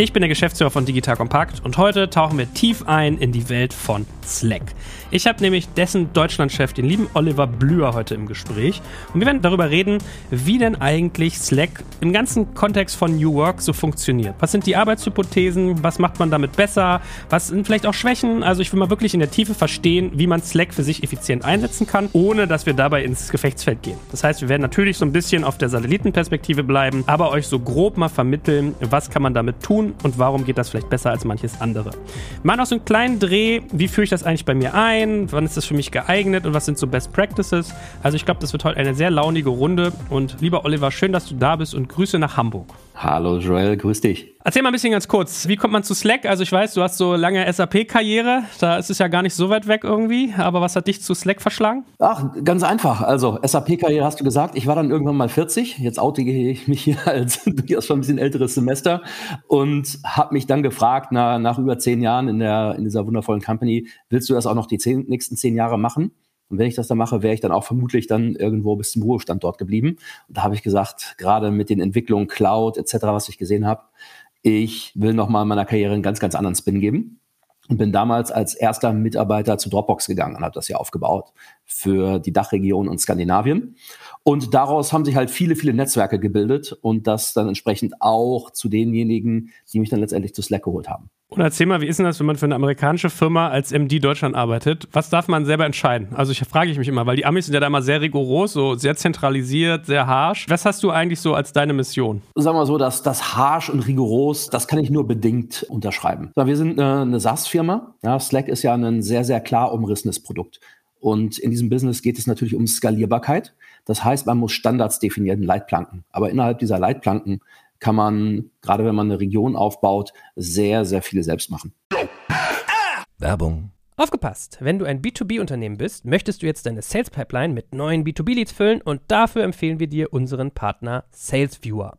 Ich bin der Geschäftsführer von Digital Compact und heute tauchen wir tief ein in die Welt von Slack. Ich habe nämlich dessen Deutschlandchef, den lieben Oliver Blüher, heute im Gespräch. Und wir werden darüber reden, wie denn eigentlich Slack im ganzen Kontext von New Work so funktioniert. Was sind die Arbeitshypothesen? Was macht man damit besser? Was sind vielleicht auch Schwächen? Also ich will mal wirklich in der Tiefe verstehen, wie man Slack für sich effizient einsetzen kann, ohne dass wir dabei ins Gefechtsfeld gehen. Das heißt, wir werden natürlich so ein bisschen auf der Satellitenperspektive bleiben, aber euch so grob mal vermitteln, was kann man damit tun und warum geht das vielleicht besser als manches andere. Mal noch so einen kleinen Dreh, wie führe ich das eigentlich bei mir ein? Wann ist das für mich geeignet? Und was sind so Best Practices? Also ich glaube, das wird heute eine sehr launige Runde. Und lieber Oliver, schön, dass du da bist und Grüße nach Hamburg. Hallo Joel, grüß dich. Erzähl mal ein bisschen ganz kurz, wie kommt man zu Slack? Also ich weiß, du hast so lange SAP-Karriere, da ist es ja gar nicht so weit weg irgendwie, aber was hat dich zu Slack verschlagen? Ach, ganz einfach. Also SAP-Karriere hast du gesagt, ich war dann irgendwann mal 40, jetzt oute ich mich hier als durchaus schon ein bisschen älteres Semester und habe mich dann gefragt, na, nach über zehn Jahren in, der, in dieser wundervollen Company, willst du das auch noch die zehn, nächsten zehn Jahre machen? Und wenn ich das dann mache, wäre ich dann auch vermutlich dann irgendwo bis zum Ruhestand dort geblieben. Und da habe ich gesagt, gerade mit den Entwicklungen Cloud etc., was ich gesehen habe, ich will nochmal in meiner Karriere einen ganz, ganz anderen Spin geben. Und bin damals als erster Mitarbeiter zu Dropbox gegangen und habe das hier aufgebaut für die Dachregion und Skandinavien. Und daraus haben sich halt viele, viele Netzwerke gebildet und das dann entsprechend auch zu denjenigen, die mich dann letztendlich zu Slack geholt haben. Und erzähl mal, wie ist denn das, wenn man für eine amerikanische Firma als MD Deutschland arbeitet? Was darf man selber entscheiden? Also ich frage ich mich immer, weil die Amis sind ja da immer sehr rigoros, so sehr zentralisiert, sehr harsh. Was hast du eigentlich so als deine Mission? Sagen wir so, dass das harsh und rigoros, das kann ich nur bedingt unterschreiben. Wir sind eine, eine SaaS-Firma. Ja, Slack ist ja ein sehr, sehr klar umrissenes Produkt. Und in diesem Business geht es natürlich um Skalierbarkeit. Das heißt, man muss Standards definieren, Leitplanken. Aber innerhalb dieser Leitplanken kann man, gerade wenn man eine Region aufbaut, sehr, sehr viele selbst machen. Werbung. Aufgepasst! Wenn du ein B2B-Unternehmen bist, möchtest du jetzt deine Sales Pipeline mit neuen B2B-Leads füllen und dafür empfehlen wir dir unseren Partner SalesViewer.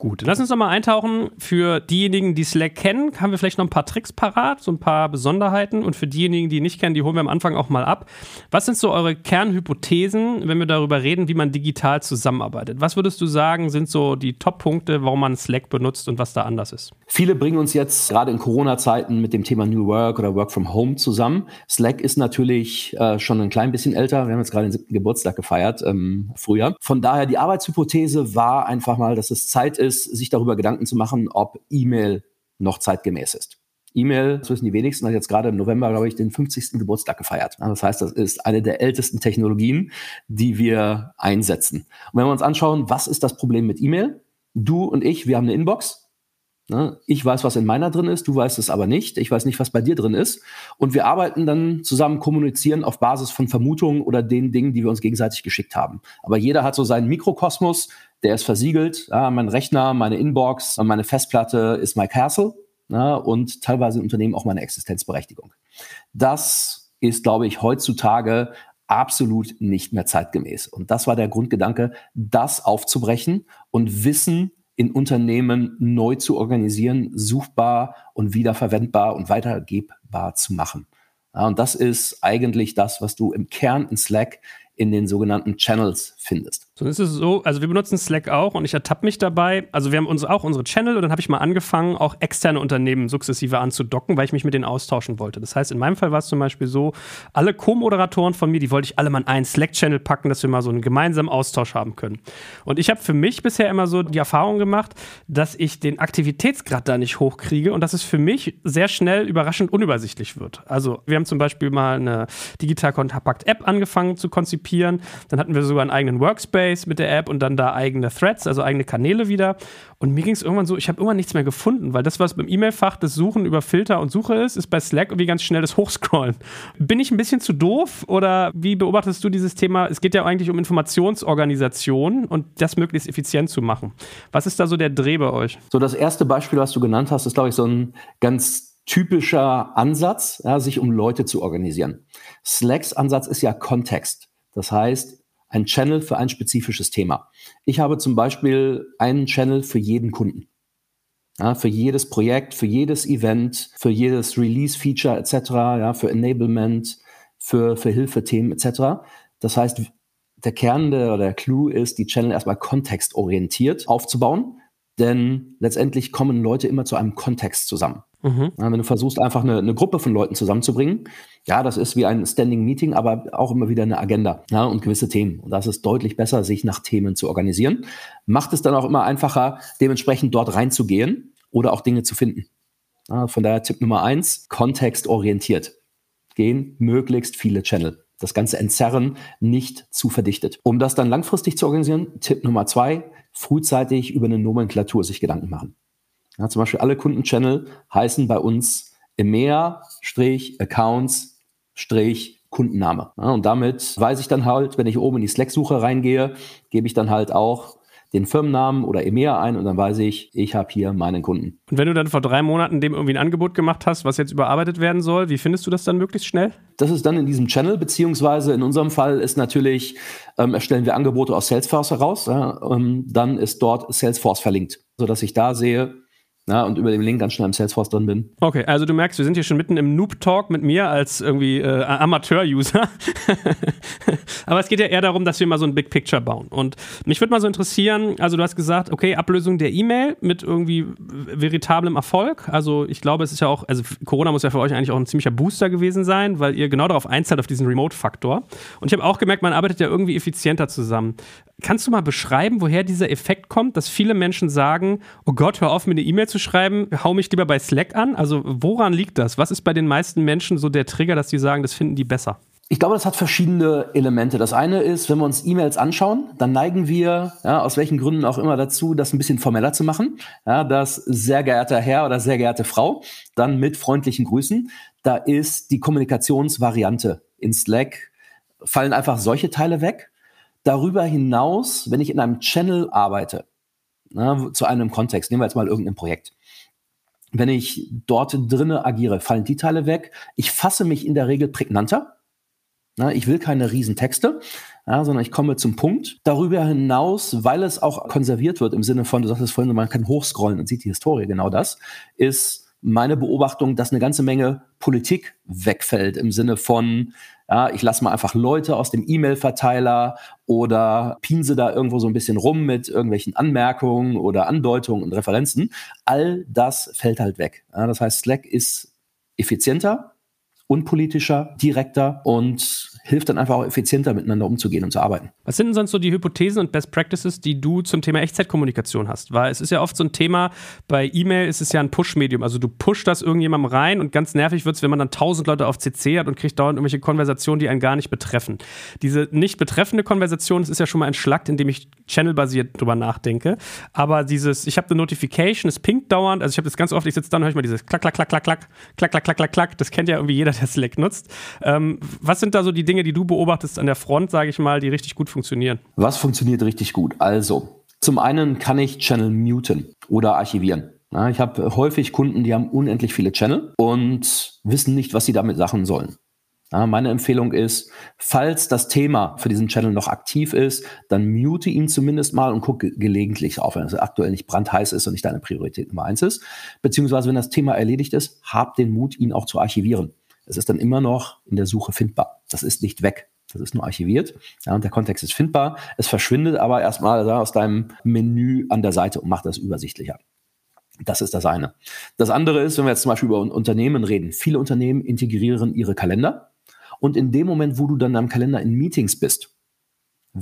Gut, lass uns noch mal eintauchen. Für diejenigen, die Slack kennen, haben wir vielleicht noch ein paar Tricks parat, so ein paar Besonderheiten. Und für diejenigen, die nicht kennen, die holen wir am Anfang auch mal ab. Was sind so eure Kernhypothesen, wenn wir darüber reden, wie man digital zusammenarbeitet? Was würdest du sagen, sind so die Top-Punkte, warum man Slack benutzt und was da anders ist? Viele bringen uns jetzt gerade in Corona-Zeiten mit dem Thema New Work oder Work from Home zusammen. Slack ist natürlich äh, schon ein klein bisschen älter. Wir haben jetzt gerade den siebten Geburtstag gefeiert, ähm, früher. Von daher, die Arbeitshypothese war einfach mal, dass es Zeit ist, ist, sich darüber Gedanken zu machen, ob E-Mail noch zeitgemäß ist. E-Mail, das wissen die wenigsten, hat jetzt gerade im November, glaube ich, den 50. Geburtstag gefeiert. Das heißt, das ist eine der ältesten Technologien, die wir einsetzen. Und wenn wir uns anschauen, was ist das Problem mit E-Mail? Du und ich, wir haben eine Inbox. Ne? Ich weiß, was in meiner drin ist, du weißt es aber nicht. Ich weiß nicht, was bei dir drin ist. Und wir arbeiten dann zusammen, kommunizieren auf Basis von Vermutungen oder den Dingen, die wir uns gegenseitig geschickt haben. Aber jeder hat so seinen Mikrokosmos, der ist versiegelt. Ja, mein Rechner, meine Inbox, meine Festplatte ist my castle. Ja, und teilweise im Unternehmen auch meine Existenzberechtigung. Das ist, glaube ich, heutzutage absolut nicht mehr zeitgemäß. Und das war der Grundgedanke, das aufzubrechen und Wissen in Unternehmen neu zu organisieren, suchbar und wiederverwendbar und weitergebbar zu machen. Ja, und das ist eigentlich das, was du im Kern in Slack in den sogenannten Channels findest. So ist es so, also wir benutzen Slack auch und ich ertappe mich dabei. Also wir haben uns auch unsere Channel und dann habe ich mal angefangen, auch externe Unternehmen sukzessive anzudocken, weil ich mich mit denen austauschen wollte. Das heißt, in meinem Fall war es zum Beispiel so, alle Co-Moderatoren von mir, die wollte ich alle mal in einen Slack-Channel packen, dass wir mal so einen gemeinsamen Austausch haben können. Und ich habe für mich bisher immer so die Erfahrung gemacht, dass ich den Aktivitätsgrad da nicht hochkriege und dass es für mich sehr schnell überraschend unübersichtlich wird. Also wir haben zum Beispiel mal eine Digital Kompakt App angefangen zu konzipieren. Dann hatten wir sogar einen eigenen Workspace Interface mit der App und dann da eigene Threads, also eigene Kanäle wieder. Und mir ging es irgendwann so, ich habe irgendwann nichts mehr gefunden, weil das, was beim E-Mail-Fach das Suchen über Filter und Suche ist, ist bei Slack irgendwie ganz schnell das Hochscrollen. Bin ich ein bisschen zu doof oder wie beobachtest du dieses Thema? Es geht ja eigentlich um Informationsorganisation und das möglichst effizient zu machen. Was ist da so der Dreh bei euch? So, das erste Beispiel, was du genannt hast, ist, glaube ich, so ein ganz typischer Ansatz, ja, sich um Leute zu organisieren. Slacks Ansatz ist ja Kontext. Das heißt, ein Channel für ein spezifisches Thema. Ich habe zum Beispiel einen Channel für jeden Kunden. Ja, für jedes Projekt, für jedes Event, für jedes Release-Feature etc., ja, für Enablement, für, für Hilfethemen etc. Das heißt, der Kern der, oder der Clou ist, die Channel erstmal kontextorientiert aufzubauen, denn letztendlich kommen Leute immer zu einem Kontext zusammen. Mhm. Wenn du versuchst, einfach eine, eine, Gruppe von Leuten zusammenzubringen, ja, das ist wie ein Standing Meeting, aber auch immer wieder eine Agenda ja, und gewisse Themen. Und das ist deutlich besser, sich nach Themen zu organisieren. Macht es dann auch immer einfacher, dementsprechend dort reinzugehen oder auch Dinge zu finden. Ja, von daher Tipp Nummer eins, kontextorientiert. Gehen möglichst viele Channel. Das Ganze entzerren, nicht zu verdichtet. Um das dann langfristig zu organisieren, Tipp Nummer zwei, frühzeitig über eine Nomenklatur sich Gedanken machen. Ja, zum Beispiel alle Kundenchannel heißen bei uns EMEA-Accounts-Kundenname. Ja, und damit weiß ich dann halt, wenn ich oben in die Slack-Suche reingehe, gebe ich dann halt auch den Firmennamen oder EMEA ein und dann weiß ich, ich habe hier meinen Kunden. Und wenn du dann vor drei Monaten dem irgendwie ein Angebot gemacht hast, was jetzt überarbeitet werden soll, wie findest du das dann möglichst schnell? Das ist dann in diesem Channel, beziehungsweise in unserem Fall ist natürlich, ähm, erstellen wir Angebote aus Salesforce heraus, ja, ähm, dann ist dort Salesforce verlinkt, sodass ich da sehe, ja, und über den Link ganz schnell im Salesforce drin bin. Okay, also du merkst, wir sind hier schon mitten im Noob-Talk mit mir als irgendwie äh, Amateur-User. Aber es geht ja eher darum, dass wir mal so ein Big Picture bauen. Und mich würde mal so interessieren, also du hast gesagt, okay, Ablösung der E-Mail mit irgendwie veritablem Erfolg. Also ich glaube, es ist ja auch, also Corona muss ja für euch eigentlich auch ein ziemlicher Booster gewesen sein, weil ihr genau darauf einzahlt, auf diesen Remote-Faktor. Und ich habe auch gemerkt, man arbeitet ja irgendwie effizienter zusammen. Kannst du mal beschreiben, woher dieser Effekt kommt, dass viele Menschen sagen, oh Gott, hör auf, mir eine E-Mail zu schreiben, hau mich lieber bei Slack an? Also woran liegt das? Was ist bei den meisten Menschen so der Trigger, dass die sagen, das finden die besser? Ich glaube, das hat verschiedene Elemente. Das eine ist, wenn wir uns E-Mails anschauen, dann neigen wir, ja, aus welchen Gründen auch immer dazu, das ein bisschen formeller zu machen. Ja, das sehr geehrter Herr oder sehr geehrte Frau, dann mit freundlichen Grüßen. Da ist die Kommunikationsvariante in Slack, fallen einfach solche Teile weg. Darüber hinaus, wenn ich in einem Channel arbeite, na, zu einem Kontext, nehmen wir jetzt mal irgendein Projekt. Wenn ich dort drinne agiere, fallen die Teile weg. Ich fasse mich in der Regel prägnanter. Na, ich will keine Riesentexte, ja, sondern ich komme zum Punkt. Darüber hinaus, weil es auch konserviert wird im Sinne von, du sagtest vorhin, man kann hochscrollen und sieht die Historie, genau das, ist meine Beobachtung, dass eine ganze Menge Politik wegfällt im Sinne von, ja, ich lasse mal einfach Leute aus dem E-Mail-Verteiler oder pinse da irgendwo so ein bisschen rum mit irgendwelchen Anmerkungen oder Andeutungen und Referenzen. All das fällt halt weg. Ja, das heißt, Slack ist effizienter, unpolitischer, direkter und hilft dann einfach auch effizienter miteinander umzugehen und zu arbeiten. Was sind denn sonst so die Hypothesen und Best Practices, die du zum Thema Echtzeitkommunikation hast? Weil es ist ja oft so ein Thema, bei E-Mail ist es ja ein Push-Medium. Also du pushst das irgendjemandem rein und ganz nervig wird es, wenn man dann tausend Leute auf CC hat und kriegt dauernd irgendwelche Konversationen, die einen gar nicht betreffen. Diese nicht betreffende Konversation, das ist ja schon mal entschlackt, indem ich channelbasiert drüber nachdenke. Aber dieses, ich habe eine Notification, es pinkt dauernd, also ich habe das ganz oft, ich sitze dann und höre ich mal dieses klack, klack, klack, klack, klack, klack, klack, klack, klack, klack, das kennt ja irgendwie jeder, der Slack nutzt. Ähm, was sind da so die Dinge, die du beobachtest an der Front, sage ich mal, die richtig gut funktionieren? Was funktioniert richtig gut? Also, zum einen kann ich Channel muten oder archivieren. Ja, ich habe häufig Kunden, die haben unendlich viele Channel und wissen nicht, was sie damit Sachen sollen. Ja, meine Empfehlung ist, falls das Thema für diesen Channel noch aktiv ist, dann mute ihn zumindest mal und gucke gelegentlich auf, wenn es aktuell nicht brandheiß ist und nicht deine Priorität Nummer eins ist. Beziehungsweise, wenn das Thema erledigt ist, hab den Mut, ihn auch zu archivieren. Es ist dann immer noch in der Suche findbar. Das ist nicht weg. Das ist nur archiviert. Ja, und der Kontext ist findbar. Es verschwindet aber erstmal aus deinem Menü an der Seite und macht das übersichtlicher. Das ist das eine. Das andere ist, wenn wir jetzt zum Beispiel über Unternehmen reden. Viele Unternehmen integrieren ihre Kalender. Und in dem Moment, wo du dann am Kalender in Meetings bist,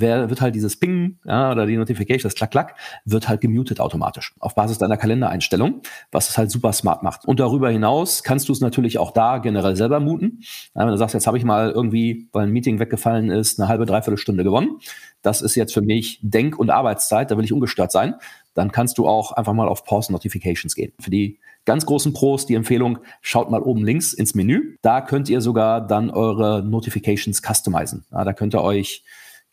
wer, wird halt dieses Ping ja, oder die Notification, das Klack-Klack, wird halt gemutet automatisch auf Basis deiner Kalendereinstellung, was es halt super smart macht. Und darüber hinaus kannst du es natürlich auch da generell selber muten. Ja, wenn du sagst, jetzt habe ich mal irgendwie, weil ein Meeting weggefallen ist, eine halbe, dreiviertel Stunde gewonnen. Das ist jetzt für mich Denk- und Arbeitszeit, da will ich ungestört sein. Dann kannst du auch einfach mal auf Pause Notifications gehen. Für die ganz großen Pros die Empfehlung, schaut mal oben links ins Menü. Da könnt ihr sogar dann eure Notifications customizen. Ja, da könnt ihr euch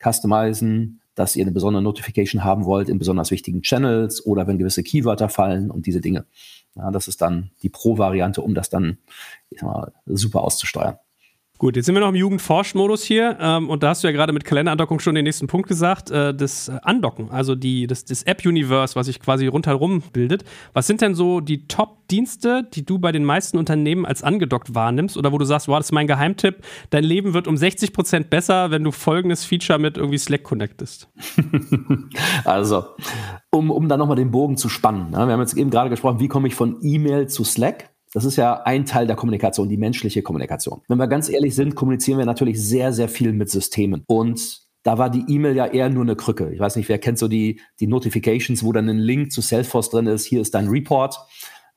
customizen, dass ihr eine besondere Notification haben wollt in besonders wichtigen Channels oder wenn gewisse Keywörter fallen und diese Dinge. Ja, das ist dann die Pro-Variante, um das dann mal, super auszusteuern. Gut, jetzt sind wir noch im Jugendforsch-Modus hier ähm, und da hast du ja gerade mit Kalenderandockung schon den nächsten Punkt gesagt, äh, das Andocken, also die, das, das App-Universe, was sich quasi rundherum bildet. Was sind denn so die Top-Dienste, die du bei den meisten Unternehmen als angedockt wahrnimmst oder wo du sagst, wow, das ist mein Geheimtipp, dein Leben wird um 60 Prozent besser, wenn du folgendes Feature mit irgendwie Slack connectest? also, um, um da nochmal den Bogen zu spannen. Ne? Wir haben jetzt eben gerade gesprochen, wie komme ich von E-Mail zu Slack? Das ist ja ein Teil der Kommunikation, die menschliche Kommunikation. Wenn wir ganz ehrlich sind, kommunizieren wir natürlich sehr, sehr viel mit Systemen. Und da war die E-Mail ja eher nur eine Krücke. Ich weiß nicht, wer kennt so die, die Notifications, wo dann ein Link zu Salesforce drin ist, hier ist dein Report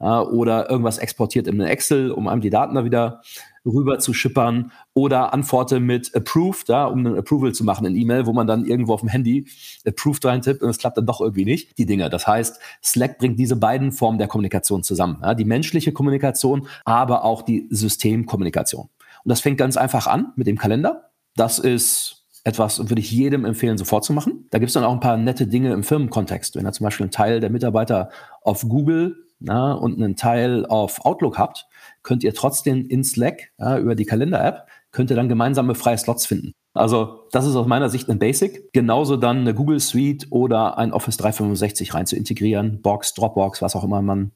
äh, oder irgendwas exportiert in Excel, um einem die Daten da wieder rüber zu schippern oder antworte mit approved, ja, um einen Approval zu machen in E-Mail, wo man dann irgendwo auf dem Handy approved reintippt und es klappt dann doch irgendwie nicht, die Dinge. Das heißt, Slack bringt diese beiden Formen der Kommunikation zusammen. Ja, die menschliche Kommunikation, aber auch die Systemkommunikation. Und das fängt ganz einfach an mit dem Kalender. Das ist etwas, würde ich jedem empfehlen, sofort zu machen. Da gibt es dann auch ein paar nette Dinge im Firmenkontext. Wenn ihr zum Beispiel einen Teil der Mitarbeiter auf Google na, und einen Teil auf Outlook habt, könnt ihr trotzdem in Slack ja, über die Kalender-App, könnt ihr dann gemeinsame freie Slots finden. Also das ist aus meiner Sicht ein Basic. Genauso dann eine Google Suite oder ein Office 365 rein zu integrieren, Box, Dropbox, was auch immer man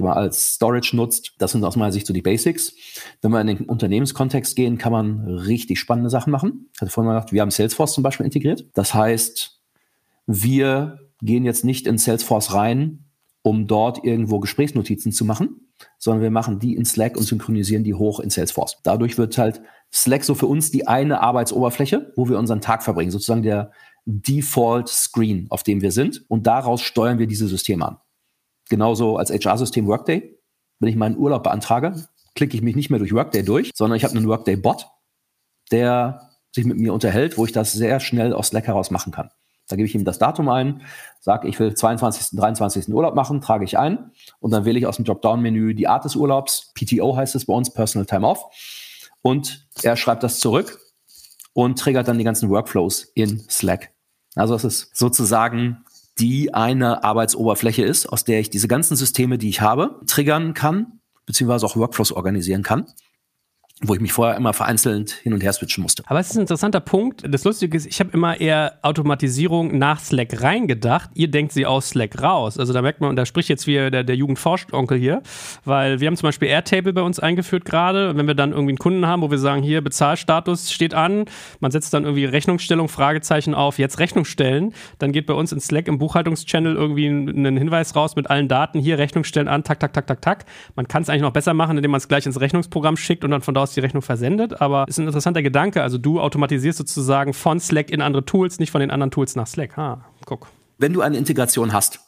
als Storage nutzt. Das sind aus meiner Sicht so die Basics. Wenn wir in den Unternehmenskontext gehen, kann man richtig spannende Sachen machen. Ich hatte vorhin mal gesagt, wir haben Salesforce zum Beispiel integriert. Das heißt, wir gehen jetzt nicht in Salesforce rein, um dort irgendwo Gesprächsnotizen zu machen, sondern wir machen die in Slack und synchronisieren die hoch in Salesforce. Dadurch wird halt Slack so für uns die eine Arbeitsoberfläche, wo wir unseren Tag verbringen, sozusagen der Default Screen, auf dem wir sind. Und daraus steuern wir diese Systeme an. Genauso als HR-System Workday. Wenn ich meinen Urlaub beantrage, klicke ich mich nicht mehr durch Workday durch, sondern ich habe einen Workday-Bot, der sich mit mir unterhält, wo ich das sehr schnell aus Slack heraus machen kann. Da gebe ich ihm das Datum ein, sage, ich will 22., 23. Urlaub machen, trage ich ein und dann wähle ich aus dem Dropdown-Menü die Art des Urlaubs. PTO heißt es bei uns, Personal Time Off. Und er schreibt das zurück und triggert dann die ganzen Workflows in Slack. Also das ist sozusagen die eine Arbeitsoberfläche ist, aus der ich diese ganzen Systeme, die ich habe, triggern kann, beziehungsweise auch Workflows organisieren kann wo ich mich vorher immer vereinzelt hin und her switchen musste. Aber es ist ein interessanter Punkt. Das Lustige ist, ich habe immer eher Automatisierung nach Slack reingedacht. Ihr denkt sie aus Slack raus. Also da merkt man, und da spricht jetzt wieder der, der Jugendforscht-Onkel hier, weil wir haben zum Beispiel Airtable bei uns eingeführt gerade. Wenn wir dann irgendwie einen Kunden haben, wo wir sagen, hier Bezahlstatus steht an, man setzt dann irgendwie Rechnungsstellung, Fragezeichen auf, jetzt Rechnung stellen, dann geht bei uns in Slack im Buchhaltungschannel irgendwie ein Hinweis raus mit allen Daten, hier Rechnung stellen an, tak, tak, tak, tak, tak. Man kann es eigentlich noch besser machen, indem man es gleich ins Rechnungsprogramm schickt und dann von da aus die Rechnung versendet, aber ist ein interessanter Gedanke. Also du automatisierst sozusagen von Slack in andere Tools, nicht von den anderen Tools nach Slack. Ha, guck. Wenn du eine Integration hast,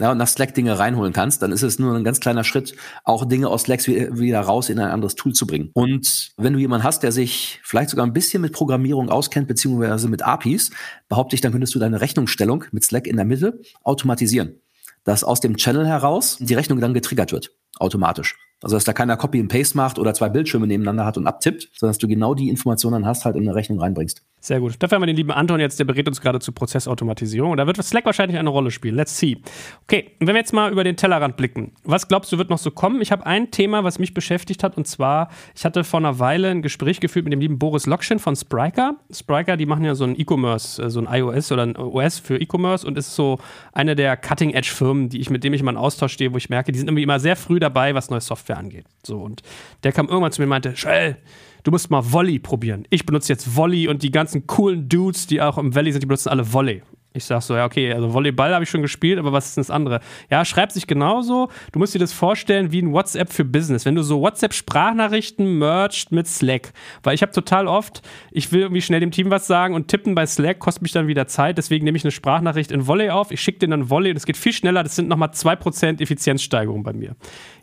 ja, und nach Slack Dinge reinholen kannst, dann ist es nur ein ganz kleiner Schritt, auch Dinge aus Slack wieder raus in ein anderes Tool zu bringen. Und wenn du jemanden hast, der sich vielleicht sogar ein bisschen mit Programmierung auskennt, beziehungsweise mit APIs, behaupte ich, dann könntest du deine Rechnungsstellung mit Slack in der Mitte automatisieren. Dass aus dem Channel heraus die Rechnung dann getriggert wird, automatisch. Also, dass da keiner Copy and Paste macht oder zwei Bildschirme nebeneinander hat und abtippt, sondern dass du genau die Informationen hast, halt in eine Rechnung reinbringst. Sehr gut. Dafür haben wir den lieben Anton jetzt, der berät uns gerade zur Prozessautomatisierung. Und da wird Slack wahrscheinlich eine Rolle spielen. Let's see. Okay, wenn wir jetzt mal über den Tellerrand blicken, was glaubst du, wird noch so kommen? Ich habe ein Thema, was mich beschäftigt hat, und zwar, ich hatte vor einer Weile ein Gespräch geführt mit dem lieben Boris Lokschin von Spriker. Spriker, die machen ja so ein E-Commerce, äh, so ein iOS oder ein OS für E-Commerce und ist so eine der Cutting-Edge-Firmen, die ich, mit dem ich immer in Austausch stehe, wo ich merke, die sind irgendwie immer sehr früh dabei, was neue Software angeht. So, und der kam irgendwann zu mir und meinte, Shell, du musst mal Volley probieren. Ich benutze jetzt Volley und die ganzen coolen Dudes, die auch im Valley sind, die benutzen alle Volley. Ich sag so, ja, okay, also Volleyball habe ich schon gespielt, aber was ist denn das andere? Ja, schreibt sich genauso. Du musst dir das vorstellen wie ein WhatsApp für Business. Wenn du so WhatsApp-Sprachnachrichten merged mit Slack. Weil ich habe total oft, ich will irgendwie schnell dem Team was sagen und tippen bei Slack kostet mich dann wieder Zeit. Deswegen nehme ich eine Sprachnachricht in Volley auf. Ich schicke den dann Volley und es geht viel schneller. Das sind nochmal 2% Effizienzsteigerung bei mir.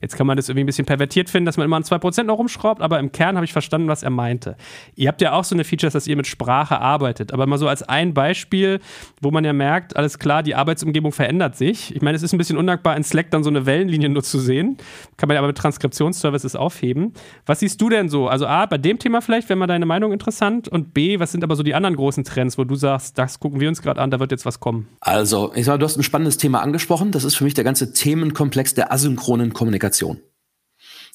Jetzt kann man das irgendwie ein bisschen pervertiert finden, dass man immer an 2% noch rumschraubt, aber im Kern habe ich verstanden, was er meinte. Ihr habt ja auch so eine Feature, dass ihr mit Sprache arbeitet. Aber mal so als ein Beispiel, wo man man ja merkt, alles klar, die Arbeitsumgebung verändert sich. Ich meine, es ist ein bisschen undankbar, in Slack dann so eine Wellenlinie nur zu sehen. Kann man ja aber mit Transkriptionsservices aufheben. Was siehst du denn so? Also A, bei dem Thema vielleicht wäre mal deine Meinung interessant und B, was sind aber so die anderen großen Trends, wo du sagst, das gucken wir uns gerade an, da wird jetzt was kommen? Also, ich sag, du hast ein spannendes Thema angesprochen. Das ist für mich der ganze Themenkomplex der asynchronen Kommunikation.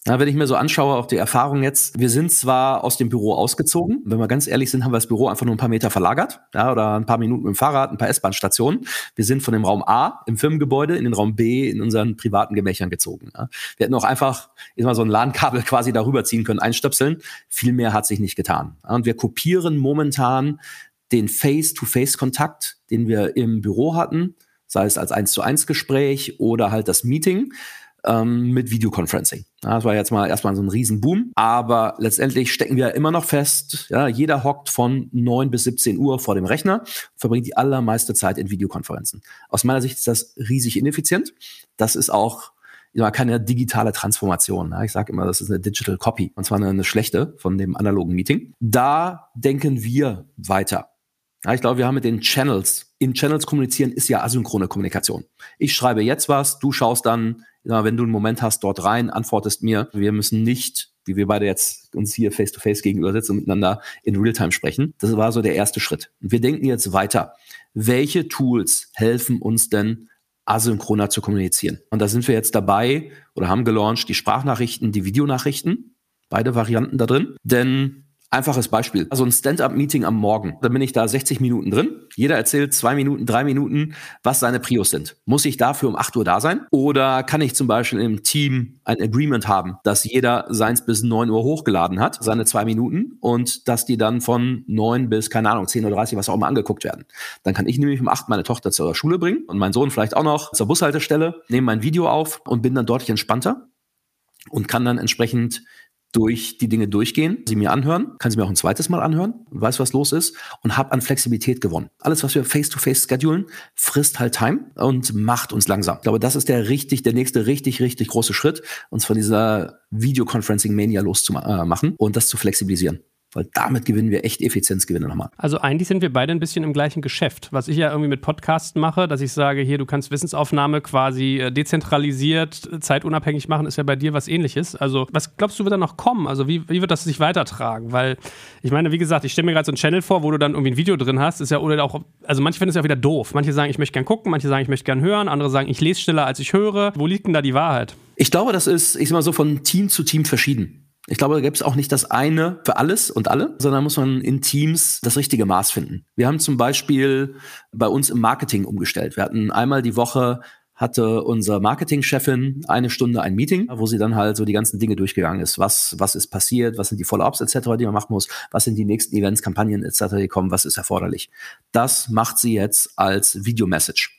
Ja, wenn ich mir so anschaue, auch die Erfahrung jetzt, wir sind zwar aus dem Büro ausgezogen, wenn wir ganz ehrlich sind, haben wir das Büro einfach nur ein paar Meter verlagert, ja, oder ein paar Minuten mit dem Fahrrad, ein paar S-Bahn-Stationen. Wir sind von dem Raum A im Firmengebäude in den Raum B in unseren privaten Gemächern gezogen. Ja. Wir hätten auch einfach mal, so ein LAN-Kabel quasi darüber ziehen können, einstöpseln. Viel mehr hat sich nicht getan. Ja, und wir kopieren momentan den Face-to-Face-Kontakt, den wir im Büro hatten, sei es als 1 zu 1 Gespräch oder halt das Meeting ähm, mit Videoconferencing. Ja, das war jetzt mal erstmal so ein Riesenboom, aber letztendlich stecken wir immer noch fest, ja, jeder hockt von 9 bis 17 Uhr vor dem Rechner, verbringt die allermeiste Zeit in Videokonferenzen. Aus meiner Sicht ist das riesig ineffizient. Das ist auch ja, keine digitale Transformation. Ja, ich sage immer, das ist eine Digital Copy und zwar eine, eine schlechte von dem analogen Meeting. Da denken wir weiter. Ja, ich glaube, wir haben mit den Channels, in Channels kommunizieren ist ja asynchrone Kommunikation. Ich schreibe jetzt was, du schaust dann ja, wenn du einen Moment hast, dort rein, antwortest mir. Wir müssen nicht, wie wir beide jetzt uns hier face to face gegenüber sitzen und miteinander in Realtime sprechen. Das war so der erste Schritt. Wir denken jetzt weiter. Welche Tools helfen uns denn, asynchroner zu kommunizieren? Und da sind wir jetzt dabei oder haben gelauncht die Sprachnachrichten, die Videonachrichten. Beide Varianten da drin. Denn Einfaches Beispiel. Also ein Stand-up-Meeting am Morgen. Da bin ich da 60 Minuten drin. Jeder erzählt zwei Minuten, drei Minuten, was seine Prios sind. Muss ich dafür um 8 Uhr da sein? Oder kann ich zum Beispiel im Team ein Agreement haben, dass jeder seins bis 9 Uhr hochgeladen hat, seine zwei Minuten, und dass die dann von 9 bis, keine Ahnung, 10.30 Uhr, was auch immer angeguckt werden. Dann kann ich nämlich um 8 meine Tochter zur Schule bringen und meinen Sohn vielleicht auch noch zur Bushaltestelle, nehme mein Video auf und bin dann deutlich entspannter und kann dann entsprechend durch die Dinge durchgehen, sie mir anhören, kann sie mir auch ein zweites Mal anhören, weiß, was los ist und habe an Flexibilität gewonnen. Alles, was wir face-to-face -face schedulen, frisst halt Time und macht uns langsam. Ich glaube, das ist der richtig, der nächste richtig, richtig große Schritt, uns von dieser Videoconferencing-Mania loszumachen und das zu flexibilisieren weil damit gewinnen wir echt Effizienzgewinne nochmal. Also eigentlich sind wir beide ein bisschen im gleichen Geschäft. Was ich ja irgendwie mit Podcasts mache, dass ich sage, hier, du kannst Wissensaufnahme quasi äh, dezentralisiert, zeitunabhängig machen, ist ja bei dir was ähnliches. Also was glaubst du, wird da noch kommen? Also wie, wie wird das sich weitertragen? Weil ich meine, wie gesagt, ich stelle mir gerade so einen Channel vor, wo du dann irgendwie ein Video drin hast, ist ja oder auch, also manche finden es ja wieder doof. Manche sagen, ich möchte gern gucken, manche sagen, ich möchte gern hören, andere sagen, ich lese schneller, als ich höre. Wo liegt denn da die Wahrheit? Ich glaube, das ist, ich sag mal so, von Team zu Team verschieden. Ich glaube, da gibt es auch nicht das eine für alles und alle, sondern muss man in Teams das richtige Maß finden. Wir haben zum Beispiel bei uns im Marketing umgestellt. Wir hatten einmal die Woche hatte unsere Marketingchefin eine Stunde ein Meeting, wo sie dann halt so die ganzen Dinge durchgegangen ist. Was, was ist passiert? Was sind die Follow-ups etc., die man machen muss? Was sind die nächsten Events, Kampagnen etc., die kommen? Was ist erforderlich? Das macht sie jetzt als Video-Message.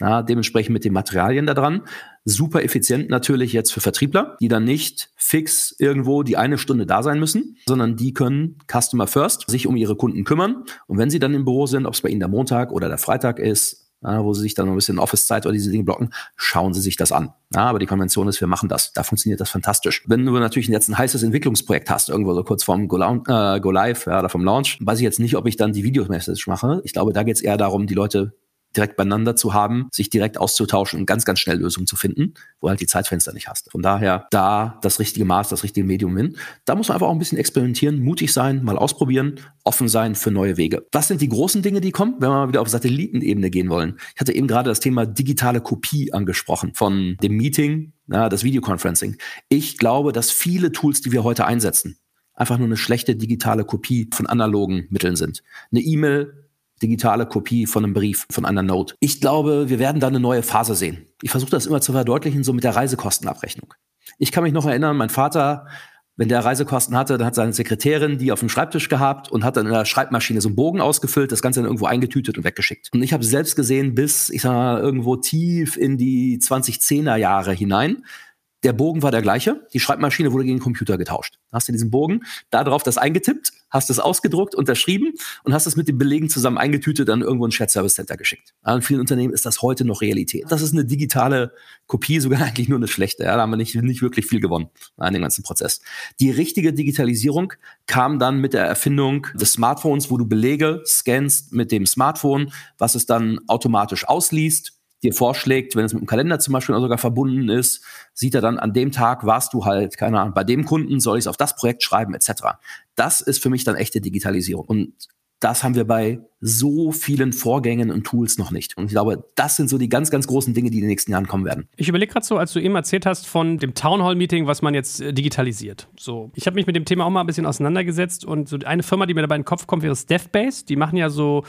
Ja, dementsprechend mit den Materialien da dran. Super effizient natürlich jetzt für Vertriebler, die dann nicht fix irgendwo die eine Stunde da sein müssen, sondern die können Customer First sich um ihre Kunden kümmern. Und wenn sie dann im Büro sind, ob es bei ihnen der Montag oder der Freitag ist, ja, wo sie sich dann noch ein bisschen Office-Zeit oder diese Dinge blocken, schauen sie sich das an. Ja, aber die Konvention ist, wir machen das. Da funktioniert das fantastisch. Wenn du natürlich jetzt ein heißes Entwicklungsprojekt hast, irgendwo so kurz vorm Go, äh, Go Live ja, oder vom Launch, weiß ich jetzt nicht, ob ich dann die Video-Message mache. Ich glaube, da geht es eher darum, die Leute direkt beieinander zu haben, sich direkt auszutauschen und ganz, ganz schnell Lösungen zu finden, wo halt die Zeitfenster nicht hast. Von daher da das richtige Maß, das richtige Medium hin. Da muss man einfach auch ein bisschen experimentieren, mutig sein, mal ausprobieren, offen sein für neue Wege. Was sind die großen Dinge, die kommen, wenn wir mal wieder auf Satellitenebene gehen wollen? Ich hatte eben gerade das Thema digitale Kopie angesprochen von dem Meeting, ja, das Videoconferencing. Ich glaube, dass viele Tools, die wir heute einsetzen, einfach nur eine schlechte digitale Kopie von analogen Mitteln sind. Eine E-Mail digitale Kopie von einem Brief, von einer Note. Ich glaube, wir werden da eine neue Phase sehen. Ich versuche das immer zu verdeutlichen, so mit der Reisekostenabrechnung. Ich kann mich noch erinnern, mein Vater wenn der Reisekosten hatte, dann hat seine Sekretärin die auf dem Schreibtisch gehabt und hat dann in der Schreibmaschine so einen Bogen ausgefüllt, das Ganze dann irgendwo eingetütet und weggeschickt. Und ich habe selbst gesehen, bis, ich sag mal, irgendwo tief in die 2010er Jahre hinein, der Bogen war der gleiche, die Schreibmaschine wurde gegen den Computer getauscht. Hast du diesen Bogen, da drauf das eingetippt, hast es ausgedruckt, unterschrieben und hast es mit den Belegen zusammen eingetütet, dann irgendwo in Shared Service Center geschickt. Ja, in vielen Unternehmen ist das heute noch Realität. Das ist eine digitale Kopie, sogar eigentlich nur eine schlechte. Ja, da haben wir nicht, nicht wirklich viel gewonnen an dem ganzen Prozess. Die richtige Digitalisierung kam dann mit der Erfindung des Smartphones, wo du Belege scannst mit dem Smartphone, was es dann automatisch ausliest dir vorschlägt, wenn es mit dem Kalender zum Beispiel sogar verbunden ist, sieht er dann an dem Tag warst du halt, keine Ahnung, bei dem Kunden soll ich es auf das Projekt schreiben, etc. Das ist für mich dann echte Digitalisierung. Und das haben wir bei so vielen Vorgängen und Tools noch nicht. Und ich glaube, das sind so die ganz, ganz großen Dinge, die in den nächsten Jahren kommen werden. Ich überlege gerade so, als du eben erzählt hast von dem Town Hall Meeting, was man jetzt äh, digitalisiert. So, ich habe mich mit dem Thema auch mal ein bisschen auseinandergesetzt und so eine Firma, die mir dabei in den Kopf kommt, wäre Staffbase. Die machen ja so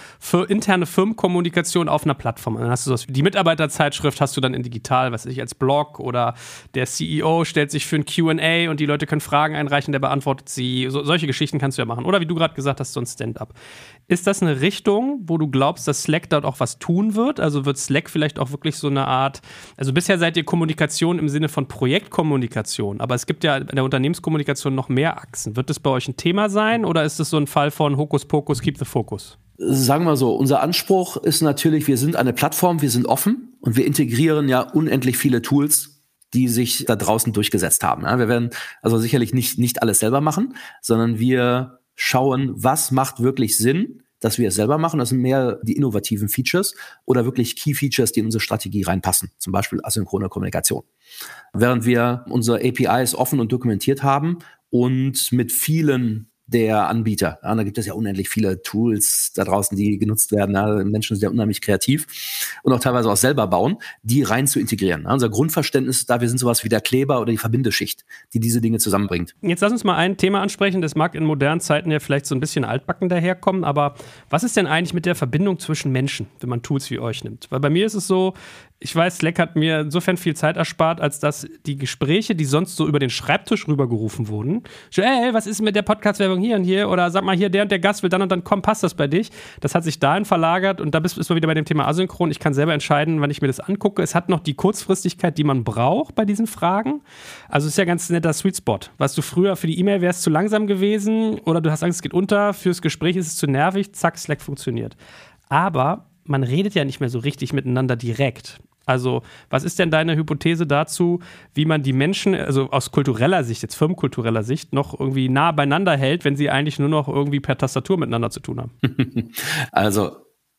interne Firmenkommunikation auf einer Plattform. Und dann hast du so die Mitarbeiterzeitschrift hast du dann in digital, was ich, als Blog oder der CEO stellt sich für ein Q&A und die Leute können Fragen einreichen, der beantwortet sie. So, solche Geschichten kannst du ja machen. Oder wie du gerade gesagt hast, so ein Stand-up. Ist das eine Richtung, wo du glaubst, dass Slack dort auch was tun wird? Also wird Slack vielleicht auch wirklich so eine Art, also bisher seid ihr Kommunikation im Sinne von Projektkommunikation, aber es gibt ja in der Unternehmenskommunikation noch mehr Achsen. Wird das bei euch ein Thema sein oder ist es so ein Fall von Hokuspokus, keep the focus? Sagen wir so, unser Anspruch ist natürlich, wir sind eine Plattform, wir sind offen und wir integrieren ja unendlich viele Tools, die sich da draußen durchgesetzt haben. wir werden also sicherlich nicht, nicht alles selber machen, sondern wir schauen, was macht wirklich Sinn, dass wir es selber machen. Das sind mehr die innovativen Features oder wirklich Key Features, die in unsere Strategie reinpassen. Zum Beispiel asynchrone Kommunikation. Während wir unsere APIs offen und dokumentiert haben und mit vielen der Anbieter. Ja, da gibt es ja unendlich viele Tools da draußen, die genutzt werden. Ja, Menschen sind ja unheimlich kreativ und auch teilweise auch selber bauen, die rein zu integrieren. Ja, unser Grundverständnis ist da, wir sind sowas wie der Kleber oder die Verbindeschicht, die diese Dinge zusammenbringt. Jetzt lass uns mal ein Thema ansprechen, das mag in modernen Zeiten ja vielleicht so ein bisschen altbacken daherkommen, aber was ist denn eigentlich mit der Verbindung zwischen Menschen, wenn man Tools wie euch nimmt? Weil bei mir ist es so, ich weiß, Slack hat mir insofern viel Zeit erspart, als dass die Gespräche, die sonst so über den Schreibtisch rübergerufen wurden, Joel, was ist mit der Podcast-Werbung hier und hier? Oder sag mal hier, der und der Gast will dann und dann kommen, passt das bei dich? Das hat sich dahin verlagert und da bist, du wieder bei dem Thema Asynchron. Ich kann selber entscheiden, wann ich mir das angucke. Es hat noch die Kurzfristigkeit, die man braucht bei diesen Fragen. Also ist ja ganz netter Sweet Spot. Weißt du, früher für die E-Mail wäre es zu langsam gewesen oder du hast Angst, es geht unter, fürs Gespräch ist es zu nervig, zack, Slack funktioniert. Aber man redet ja nicht mehr so richtig miteinander direkt. Also, was ist denn deine Hypothese dazu, wie man die Menschen, also aus kultureller Sicht, jetzt firmenkultureller Sicht, noch irgendwie nah beieinander hält, wenn sie eigentlich nur noch irgendwie per Tastatur miteinander zu tun haben? Also,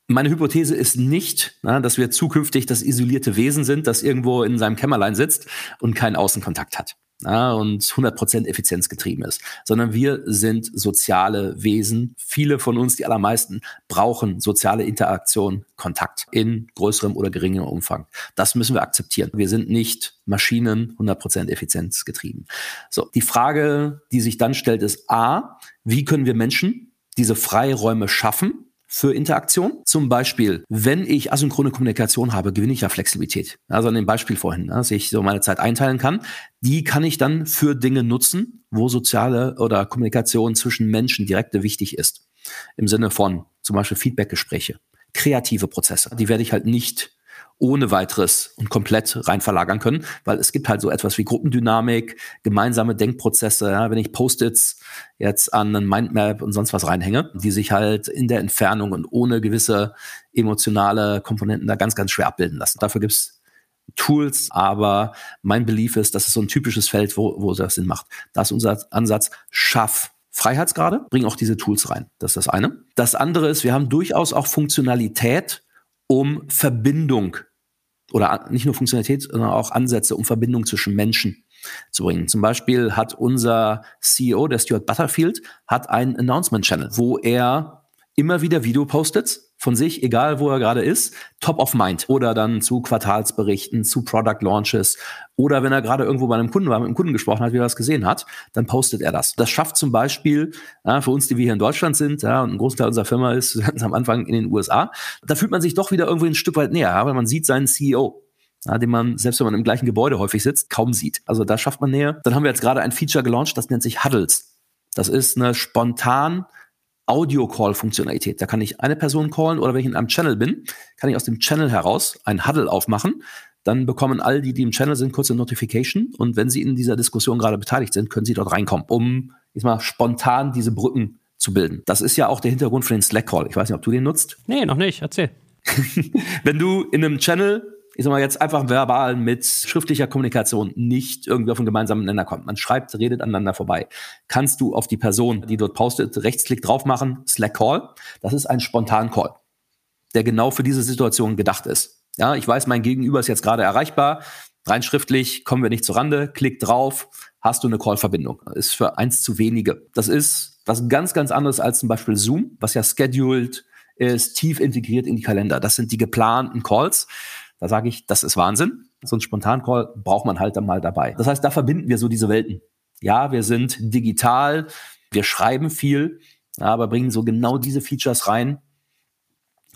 meine Hypothese ist nicht, na, dass wir zukünftig das isolierte Wesen sind, das irgendwo in seinem Kämmerlein sitzt und keinen Außenkontakt hat ja, und 100% effizienzgetrieben ist, sondern wir sind soziale Wesen. Viele von uns, die allermeisten, brauchen soziale Interaktion, Kontakt in größerem oder geringerem Umfang. Das müssen wir akzeptieren. Wir sind nicht Maschinen 100% effizienzgetrieben. So, die Frage, die sich dann stellt, ist A, wie können wir Menschen diese Freiräume schaffen, für Interaktion. Zum Beispiel, wenn ich asynchrone Kommunikation habe, gewinne ich ja Flexibilität. Also an dem Beispiel vorhin, ne, dass ich so meine Zeit einteilen kann. Die kann ich dann für Dinge nutzen, wo soziale oder Kommunikation zwischen Menschen direkte wichtig ist. Im Sinne von zum Beispiel Feedbackgespräche, kreative Prozesse. Die werde ich halt nicht ohne weiteres und komplett rein verlagern können, weil es gibt halt so etwas wie Gruppendynamik, gemeinsame Denkprozesse. Ja, wenn ich Post-its jetzt an einen Mindmap und sonst was reinhänge, die sich halt in der Entfernung und ohne gewisse emotionale Komponenten da ganz, ganz schwer abbilden lassen. Dafür gibt's Tools, aber mein Belief ist, das ist so ein typisches Feld, wo, wo das Sinn macht. Da ist unser Ansatz, schaff Freiheitsgrade, bring auch diese Tools rein. Das ist das eine. Das andere ist, wir haben durchaus auch Funktionalität, um Verbindung oder nicht nur Funktionalität, sondern auch Ansätze, um Verbindung zwischen Menschen zu bringen. Zum Beispiel hat unser CEO, der Stuart Butterfield, hat einen Announcement Channel, wo er immer wieder Video postet von sich, egal wo er gerade ist, top of mind. Oder dann zu Quartalsberichten, zu Product Launches. Oder wenn er gerade irgendwo bei einem Kunden war, mit einem Kunden gesprochen hat, wie er das gesehen hat, dann postet er das. Das schafft zum Beispiel ja, für uns, die wir hier in Deutschland sind, ja, und ein Großteil unserer Firma ist ganz am Anfang in den USA, da fühlt man sich doch wieder irgendwie ein Stück weit näher, weil man sieht seinen CEO ja, den man, selbst wenn man im gleichen Gebäude häufig sitzt, kaum sieht. Also da schafft man Nähe. Dann haben wir jetzt gerade ein Feature gelauncht, das nennt sich Huddles. Das ist eine spontan Audio-Call-Funktionalität. Da kann ich eine Person callen oder wenn ich in einem Channel bin, kann ich aus dem Channel heraus ein Huddle aufmachen. Dann bekommen all die, die im Channel sind, kurze Notification. Und wenn sie in dieser Diskussion gerade beteiligt sind, können sie dort reinkommen, um ich mal, spontan diese Brücken zu bilden. Das ist ja auch der Hintergrund für den Slack-Call. Ich weiß nicht, ob du den nutzt. Nee, noch nicht. Erzähl. wenn du in einem Channel ich sag mal jetzt einfach verbal mit schriftlicher Kommunikation nicht irgendwie auf einen gemeinsamen Nenner kommt. Man schreibt, redet aneinander vorbei. Kannst du auf die Person, die dort postet, Rechtsklick drauf machen, Slack Call. Das ist ein spontan Call, der genau für diese Situation gedacht ist. Ja, ich weiß, mein Gegenüber ist jetzt gerade erreichbar. Rein schriftlich kommen wir nicht zur Rande. Klick drauf, hast du eine Call-Verbindung. Ist für eins zu wenige. Das ist was ganz, ganz anderes als zum Beispiel Zoom, was ja scheduled ist, tief integriert in die Kalender. Das sind die geplanten Calls. Da sage ich, das ist Wahnsinn. So ein Spontan-Call braucht man halt dann mal dabei. Das heißt, da verbinden wir so diese Welten. Ja, wir sind digital, wir schreiben viel, aber bringen so genau diese Features rein,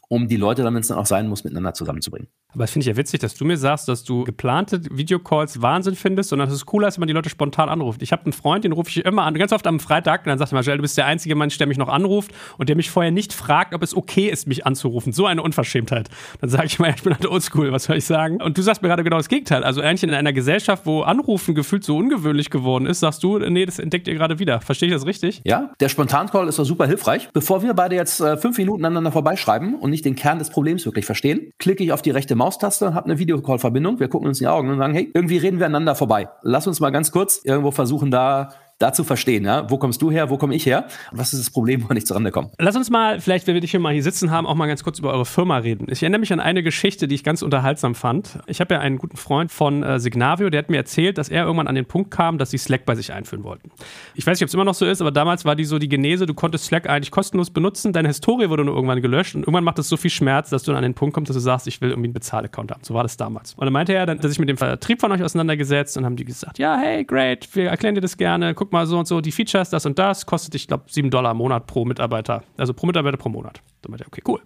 um die Leute dann, wenn es dann auch sein muss, miteinander zusammenzubringen. Aber das finde ich ja witzig, dass du mir sagst, dass du geplante Videocalls Wahnsinn findest und dass es cooler ist, wenn man die Leute spontan anruft. Ich habe einen Freund, den rufe ich immer an, ganz oft am Freitag, und dann sagt er mal, du bist der einzige Mensch, der mich noch anruft und der mich vorher nicht fragt, ob es okay ist, mich anzurufen. So eine Unverschämtheit. Dann sage ich mal, ich bin halt oldschool, was soll ich sagen? Und du sagst mir gerade genau das Gegenteil. Also eigentlich in einer Gesellschaft, wo Anrufen gefühlt so ungewöhnlich geworden ist, sagst du, nee, das entdeckt ihr gerade wieder. Verstehe ich das richtig? Ja, der Spontan-Call ist doch super hilfreich. Bevor wir beide jetzt äh, fünf Minuten aneinander vorbeischreiben und nicht den Kern des Problems wirklich verstehen, klicke ich auf die rechte Maustaste habe eine Videocall-Verbindung, wir gucken uns in die Augen und sagen, hey, irgendwie reden wir aneinander vorbei. Lass uns mal ganz kurz irgendwo versuchen, da da zu verstehen, ja, wo kommst du her, wo komme ich her und was ist das Problem, wo nicht zurande kommen. Lass uns mal, vielleicht, wenn wir dich hier mal hier sitzen haben, auch mal ganz kurz über eure Firma reden. Ich erinnere mich an eine Geschichte, die ich ganz unterhaltsam fand. Ich habe ja einen guten Freund von äh, Signavio, der hat mir erzählt, dass er irgendwann an den Punkt kam, dass sie Slack bei sich einführen wollten. Ich weiß nicht, ob es immer noch so ist, aber damals war die so die Genese, du konntest Slack eigentlich kostenlos benutzen, deine Historie wurde nur irgendwann gelöscht und irgendwann macht es so viel Schmerz, dass du dann an den Punkt kommst, dass du sagst, ich will irgendwie einen Bezahlaccount haben. So war das damals. Und dann meinte er, dass ich mit dem Vertrieb von euch auseinandergesetzt und haben die gesagt, ja, hey, great, wir erklären dir das gerne, guck mal so und so, die Features das und das, kostet, ich glaube, 7 Dollar im Monat pro Mitarbeiter. Also pro Mitarbeiter pro Monat. Dann meinte er, okay, cool.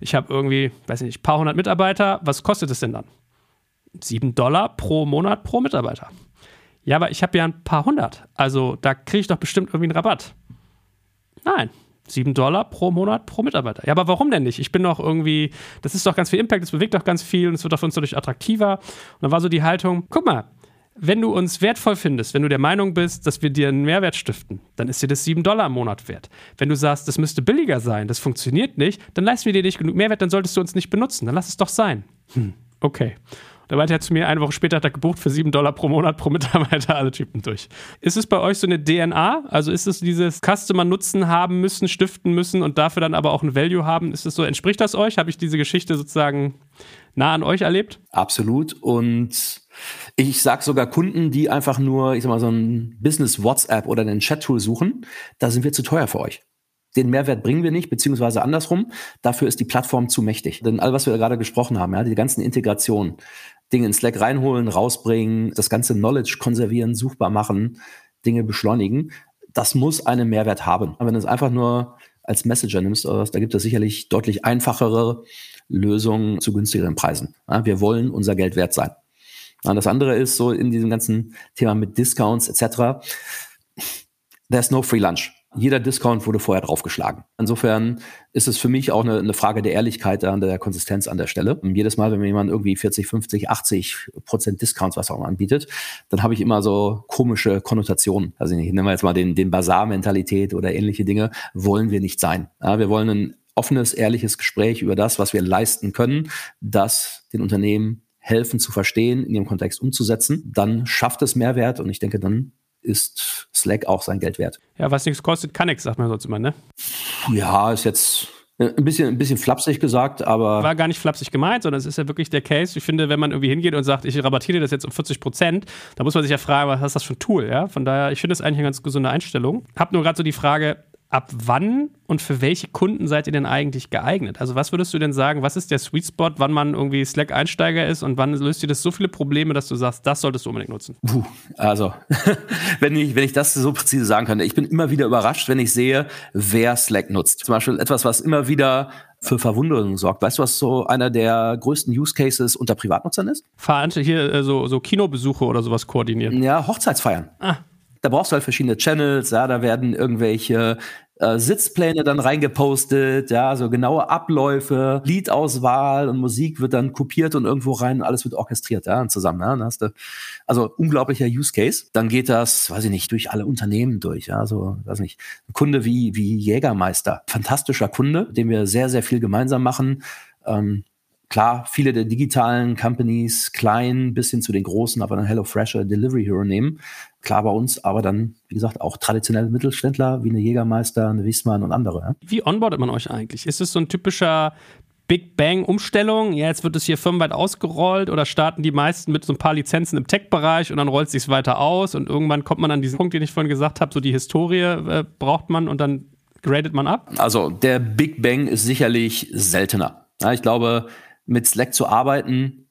Ich habe irgendwie, weiß nicht, ein paar hundert Mitarbeiter. Was kostet es denn dann? 7 Dollar pro Monat pro Mitarbeiter. Ja, aber ich habe ja ein paar hundert. Also da kriege ich doch bestimmt irgendwie einen Rabatt. Nein, 7 Dollar pro Monat pro Mitarbeiter. Ja, aber warum denn nicht? Ich bin doch irgendwie, das ist doch ganz viel Impact, das bewegt doch ganz viel und es wird doch für uns dadurch attraktiver. Und dann war so die Haltung, guck mal, wenn du uns wertvoll findest, wenn du der Meinung bist, dass wir dir einen Mehrwert stiften, dann ist dir das 7 Dollar im Monat wert. Wenn du sagst, das müsste billiger sein, das funktioniert nicht, dann leisten wir dir nicht genug Mehrwert, dann solltest du uns nicht benutzen. Dann lass es doch sein. Hm, okay. Da meinte er zu mir, eine Woche später hat er gebucht für 7 Dollar pro Monat pro Mitarbeiter alle Typen durch. Ist es bei euch so eine DNA? Also ist es dieses Customer-Nutzen haben müssen, stiften müssen und dafür dann aber auch ein Value haben? Ist es so, entspricht das euch? Habe ich diese Geschichte sozusagen nah an euch erlebt? Absolut. Und ich sage sogar Kunden, die einfach nur, ich sag mal, so ein Business WhatsApp oder einen Chat-Tool suchen, da sind wir zu teuer für euch. Den Mehrwert bringen wir nicht, beziehungsweise andersrum. Dafür ist die Plattform zu mächtig. Denn all, was wir gerade gesprochen haben, ja, die ganzen Integrationen, Dinge in Slack reinholen, rausbringen, das ganze Knowledge konservieren, suchbar machen, Dinge beschleunigen, das muss einen Mehrwert haben. Aber wenn du es einfach nur als Messenger nimmst, da gibt es sicherlich deutlich einfachere Lösungen zu günstigeren Preisen. Wir wollen unser Geld wert sein. Und das andere ist so in diesem ganzen Thema mit Discounts etc. There's no free lunch. Jeder Discount wurde vorher draufgeschlagen. Insofern ist es für mich auch eine, eine Frage der Ehrlichkeit an der Konsistenz an der Stelle. Und jedes Mal, wenn mir jemand irgendwie 40, 50, 80 Prozent Discounts was auch immer anbietet, dann habe ich immer so komische Konnotationen. Also ich nehme jetzt mal den, den Bazar-Mentalität oder ähnliche Dinge. Wollen wir nicht sein. Ja, wir wollen ein offenes, ehrliches Gespräch über das, was wir leisten können, das den Unternehmen helfen zu verstehen, in ihrem Kontext umzusetzen, dann schafft es Mehrwert und ich denke, dann ist Slack auch sein Geld wert. Ja, was nichts kostet, kann nichts, sagt man sonst immer, ne? Ja, ist jetzt ein bisschen, ein bisschen flapsig gesagt, aber. War gar nicht flapsig gemeint, sondern es ist ja wirklich der Case. Ich finde, wenn man irgendwie hingeht und sagt, ich rabattiere das jetzt um 40 Prozent, da muss man sich ja fragen, was ist das für ein Tool, ja? Von daher, ich finde es eigentlich eine ganz gesunde Einstellung. Hab nur gerade so die Frage, ab wann und für welche Kunden seid ihr denn eigentlich geeignet? Also was würdest du denn sagen, was ist der Sweet Spot, wann man irgendwie Slack-Einsteiger ist und wann löst dir das so viele Probleme, dass du sagst, das solltest du unbedingt nutzen? Puh, also, wenn ich, wenn ich das so präzise sagen könnte, ich bin immer wieder überrascht, wenn ich sehe, wer Slack nutzt. Zum Beispiel etwas, was immer wieder für Verwunderung sorgt. Weißt du, was so einer der größten Use Cases unter Privatnutzern ist? Verante hier äh, so, so Kinobesuche oder sowas koordinieren. Ja, Hochzeitsfeiern. Ah. Da brauchst du halt verschiedene Channels, ja, da werden irgendwelche äh, Sitzpläne dann reingepostet, ja, so genaue Abläufe, Liedauswahl und Musik wird dann kopiert und irgendwo rein, alles wird orchestriert, ja, zusammen, ja, dann hast du, also unglaublicher Use Case. Dann geht das, weiß ich nicht, durch alle Unternehmen durch, ja, so, weiß nicht, ein Kunde wie, wie Jägermeister, fantastischer Kunde, mit dem wir sehr, sehr viel gemeinsam machen, ähm, Klar, viele der digitalen Companies, klein bis hin zu den großen, aber dann HelloFresh oder Delivery Hero nehmen. Klar bei uns, aber dann, wie gesagt, auch traditionelle Mittelständler wie eine Jägermeister, eine Wiesmann und andere. Ja? Wie onboardet man euch eigentlich? Ist es so ein typischer Big Bang Umstellung. Ja, jetzt wird es hier firmenweit ausgerollt oder starten die meisten mit so ein paar Lizenzen im Tech-Bereich und dann rollt es sich weiter aus und irgendwann kommt man an diesen Punkt, den ich vorhin gesagt habe, so die Historie äh, braucht man und dann gradet man ab? Also der Big Bang ist sicherlich seltener. Ja, ich glaube, mit Slack zu arbeiten,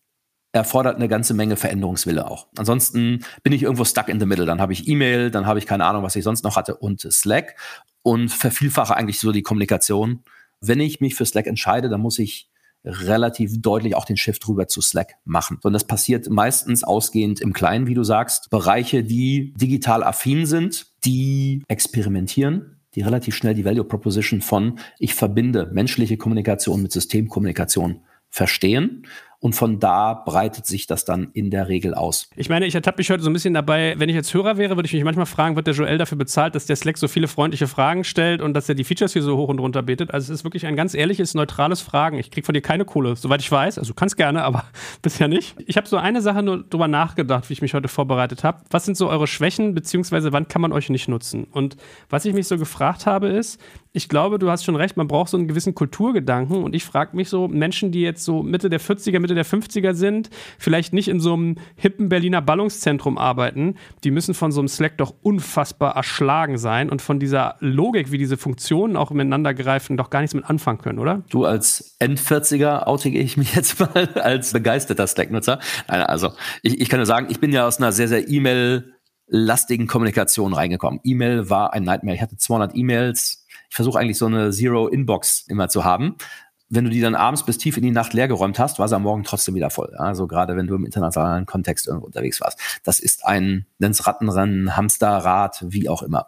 erfordert eine ganze Menge Veränderungswille auch. Ansonsten bin ich irgendwo stuck in the middle. Dann habe ich E-Mail, dann habe ich keine Ahnung, was ich sonst noch hatte und Slack und vervielfache eigentlich so die Kommunikation. Wenn ich mich für Slack entscheide, dann muss ich relativ deutlich auch den Shift rüber zu Slack machen. Und das passiert meistens ausgehend im Kleinen, wie du sagst. Bereiche, die digital affin sind, die experimentieren, die relativ schnell die Value Proposition von ich verbinde menschliche Kommunikation mit Systemkommunikation verstehen und von da breitet sich das dann in der Regel aus. Ich meine, ich ertappe mich heute so ein bisschen dabei, wenn ich jetzt Hörer wäre, würde ich mich manchmal fragen, wird der Joel dafür bezahlt, dass der Slack so viele freundliche Fragen stellt und dass er die Features hier so hoch und runter betet. Also es ist wirklich ein ganz ehrliches, neutrales Fragen. Ich kriege von dir keine Kohle, soweit ich weiß. Also du kannst gerne, aber bisher nicht. Ich habe so eine Sache nur drüber nachgedacht, wie ich mich heute vorbereitet habe. Was sind so eure Schwächen, beziehungsweise wann kann man euch nicht nutzen? Und was ich mich so gefragt habe, ist, ich glaube, du hast schon recht, man braucht so einen gewissen Kulturgedanken und ich frage mich so, Menschen, die jetzt so Mitte der 40er, Mitte der 50er sind, vielleicht nicht in so einem hippen Berliner Ballungszentrum arbeiten, die müssen von so einem Slack doch unfassbar erschlagen sein und von dieser Logik, wie diese Funktionen auch miteinander greifen, doch gar nichts mit anfangen können, oder? Du als End-40er outige ich mich jetzt mal als begeisterter Slack-Nutzer. Also ich, ich kann nur sagen, ich bin ja aus einer sehr, sehr E-Mail- lastigen Kommunikation reingekommen. E-Mail war ein Nightmare. Ich hatte 200 E-Mails. Ich versuche eigentlich so eine Zero-Inbox immer zu haben wenn du die dann abends bis tief in die Nacht leergeräumt hast, war sie am Morgen trotzdem wieder voll. Also gerade wenn du im internationalen Kontext irgendwo unterwegs warst. Das ist ein, nenn's Rattenrennen, Hamsterrad, wie auch immer.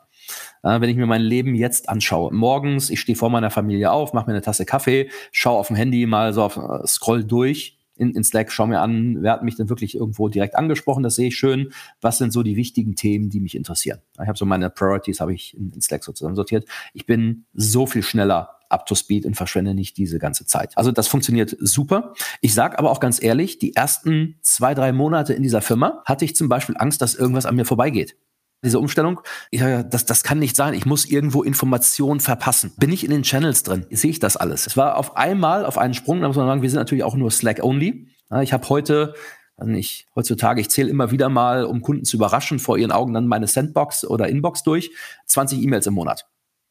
Wenn ich mir mein Leben jetzt anschaue, morgens, ich stehe vor meiner Familie auf, mache mir eine Tasse Kaffee, schaue auf dem Handy mal so auf, äh, scroll durch in, in Slack, schau mir an, wer hat mich denn wirklich irgendwo direkt angesprochen, das sehe ich schön. Was sind so die wichtigen Themen, die mich interessieren? Ich habe so meine Priorities, habe ich in, in Slack so zusammensortiert. Ich bin so viel schneller up to speed und verschwende nicht diese ganze Zeit. Also das funktioniert super. Ich sage aber auch ganz ehrlich, die ersten zwei, drei Monate in dieser Firma hatte ich zum Beispiel Angst, dass irgendwas an mir vorbeigeht diese Umstellung, ja, das, das kann nicht sein. Ich muss irgendwo Informationen verpassen. Bin ich in den Channels drin? Sehe ich das alles? Es war auf einmal auf einen Sprung, da muss man sagen, wir sind natürlich auch nur Slack-only. Ich habe heute, also nicht, heutzutage, ich zähle immer wieder mal, um Kunden zu überraschen, vor ihren Augen dann meine Sandbox oder Inbox durch, 20 E-Mails im Monat.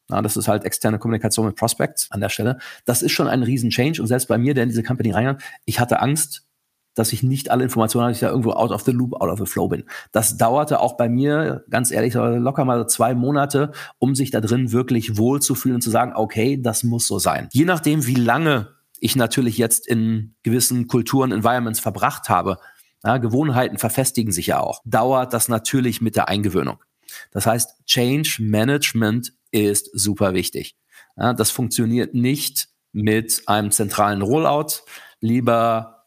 Ja, das ist halt externe Kommunikation mit Prospects an der Stelle. Das ist schon ein riesen Change. Und selbst bei mir, der in diese Company reingeht, ich hatte Angst, dass ich nicht alle Informationen habe, ich da irgendwo out of the loop, out of the flow bin. Das dauerte auch bei mir, ganz ehrlich, locker mal zwei Monate, um sich da drin wirklich wohlzufühlen und zu sagen, okay, das muss so sein. Je nachdem, wie lange ich natürlich jetzt in gewissen Kulturen, Environments verbracht habe, ja, Gewohnheiten verfestigen sich ja auch, dauert das natürlich mit der Eingewöhnung. Das heißt, Change Management ist super wichtig. Ja, das funktioniert nicht mit einem zentralen Rollout. Lieber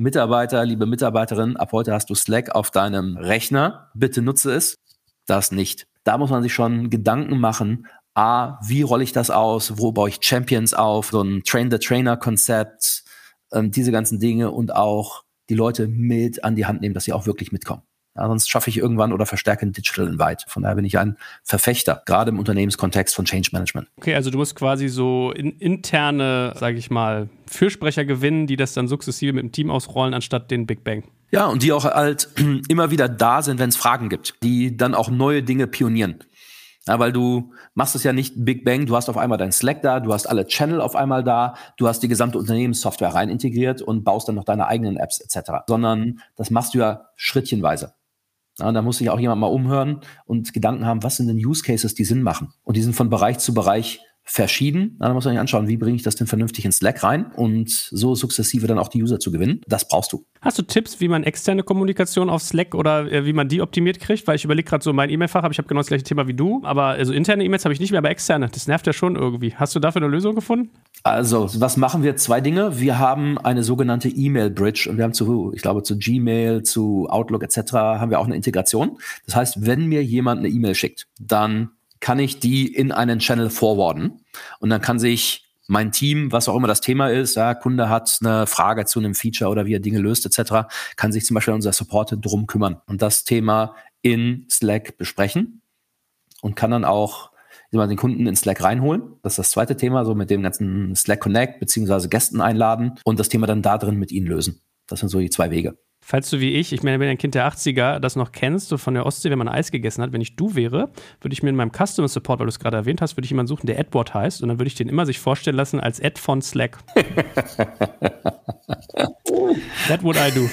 Mitarbeiter, liebe Mitarbeiterin, ab heute hast du Slack auf deinem Rechner. Bitte nutze es. Das nicht. Da muss man sich schon Gedanken machen. A, wie rolle ich das aus? Wo baue ich Champions auf? So ein Train-the-Trainer-Konzept, ähm, diese ganzen Dinge und auch die Leute mit an die Hand nehmen, dass sie auch wirklich mitkommen. Ja, sonst schaffe ich irgendwann oder verstärke ein Digital Invite. Von daher bin ich ein Verfechter, gerade im Unternehmenskontext von Change Management. Okay, also du musst quasi so in, interne, sage ich mal, Fürsprecher gewinnen, die das dann sukzessive mit dem Team ausrollen, anstatt den Big Bang. Ja, und die auch halt immer wieder da sind, wenn es Fragen gibt, die dann auch neue Dinge pionieren. Ja, weil du machst es ja nicht Big Bang, du hast auf einmal dein Slack da, du hast alle Channel auf einmal da, du hast die gesamte Unternehmenssoftware rein integriert und baust dann noch deine eigenen Apps etc. Sondern das machst du ja schrittchenweise. Ja, da muss sich auch jemand mal umhören und Gedanken haben, was sind denn Use Cases, die Sinn machen? Und die sind von Bereich zu Bereich verschieden. Da muss man sich anschauen, wie bringe ich das denn vernünftig in Slack rein und so sukzessive dann auch die User zu gewinnen. Das brauchst du. Hast du Tipps, wie man externe Kommunikation auf Slack oder äh, wie man die optimiert kriegt? Weil ich überlege gerade so mein E-Mail-Fach, aber ich habe genau das gleiche Thema wie du. Aber also interne E-Mails habe ich nicht mehr, aber externe, das nervt ja schon irgendwie. Hast du dafür eine Lösung gefunden? Also, was machen wir? Zwei Dinge. Wir haben eine sogenannte E-Mail-Bridge und wir haben zu, ich glaube, zu Gmail, zu Outlook etc. haben wir auch eine Integration. Das heißt, wenn mir jemand eine E-Mail schickt, dann kann ich die in einen Channel forwarden und dann kann sich mein Team, was auch immer das Thema ist, ja, Kunde hat eine Frage zu einem Feature oder wie er Dinge löst etc., kann sich zum Beispiel unser Support drum kümmern und das Thema in Slack besprechen und kann dann auch den Kunden in Slack reinholen. Das ist das zweite Thema, so mit dem ganzen Slack Connect beziehungsweise Gästen einladen und das Thema dann da drin mit ihnen lösen. Das sind so die zwei Wege. Falls du wie ich, ich meine, wenn ein Kind der 80er das noch kennst, so von der Ostsee, wenn man Eis gegessen hat, wenn ich du wäre, würde ich mir in meinem Customer Support, weil du es gerade erwähnt hast, würde ich jemanden suchen, der Edward heißt und dann würde ich den immer sich vorstellen lassen als Ed von Slack. That would I do.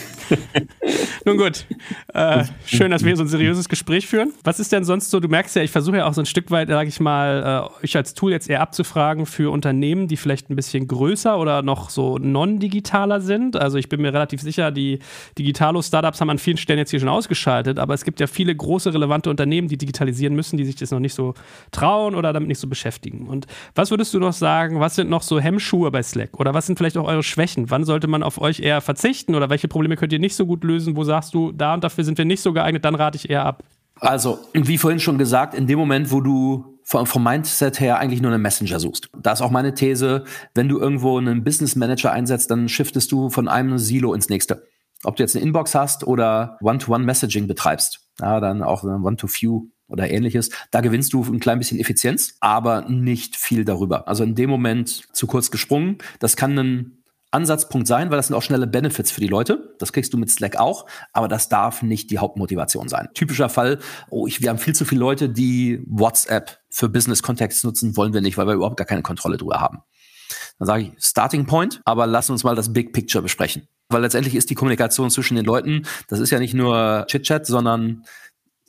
Nun gut, äh, schön, dass wir so ein seriöses Gespräch führen. Was ist denn sonst so, du merkst ja, ich versuche ja auch so ein Stück weit, sage ich mal, äh, euch als Tool jetzt eher abzufragen für Unternehmen, die vielleicht ein bisschen größer oder noch so non-digitaler sind. Also ich bin mir relativ sicher, die Digitalo-Startups haben an vielen Stellen jetzt hier schon ausgeschaltet, aber es gibt ja viele große, relevante Unternehmen, die digitalisieren müssen, die sich das noch nicht so trauen oder damit nicht so beschäftigen. Und was würdest du noch sagen, was sind noch so Hemmschuhe bei Slack? Oder was sind vielleicht auch eure Schwächen? Wann sollte man auf euch eher verzichten oder welche Probleme könnt ihr nicht so gut lösen? Wo sagst du, da und dafür sind wir nicht so geeignet, dann rate ich eher ab. Also, wie vorhin schon gesagt, in dem Moment, wo du vom, vom Mindset her eigentlich nur einen Messenger suchst. Da ist auch meine These, wenn du irgendwo einen Business Manager einsetzt, dann shiftest du von einem Silo ins nächste. Ob du jetzt eine Inbox hast oder One-to-One-Messaging betreibst, ja, dann auch One-to-Few oder ähnliches, da gewinnst du ein klein bisschen Effizienz, aber nicht viel darüber. Also in dem Moment zu kurz gesprungen. Das kann ein Ansatzpunkt sein, weil das sind auch schnelle Benefits für die Leute. Das kriegst du mit Slack auch, aber das darf nicht die Hauptmotivation sein. Typischer Fall, oh, ich, wir haben viel zu viele Leute, die WhatsApp für Business-Kontext nutzen, wollen wir nicht, weil wir überhaupt gar keine Kontrolle drüber haben. Dann sage ich Starting Point, aber lass uns mal das Big Picture besprechen. Weil letztendlich ist die Kommunikation zwischen den Leuten, das ist ja nicht nur Chit-Chat, sondern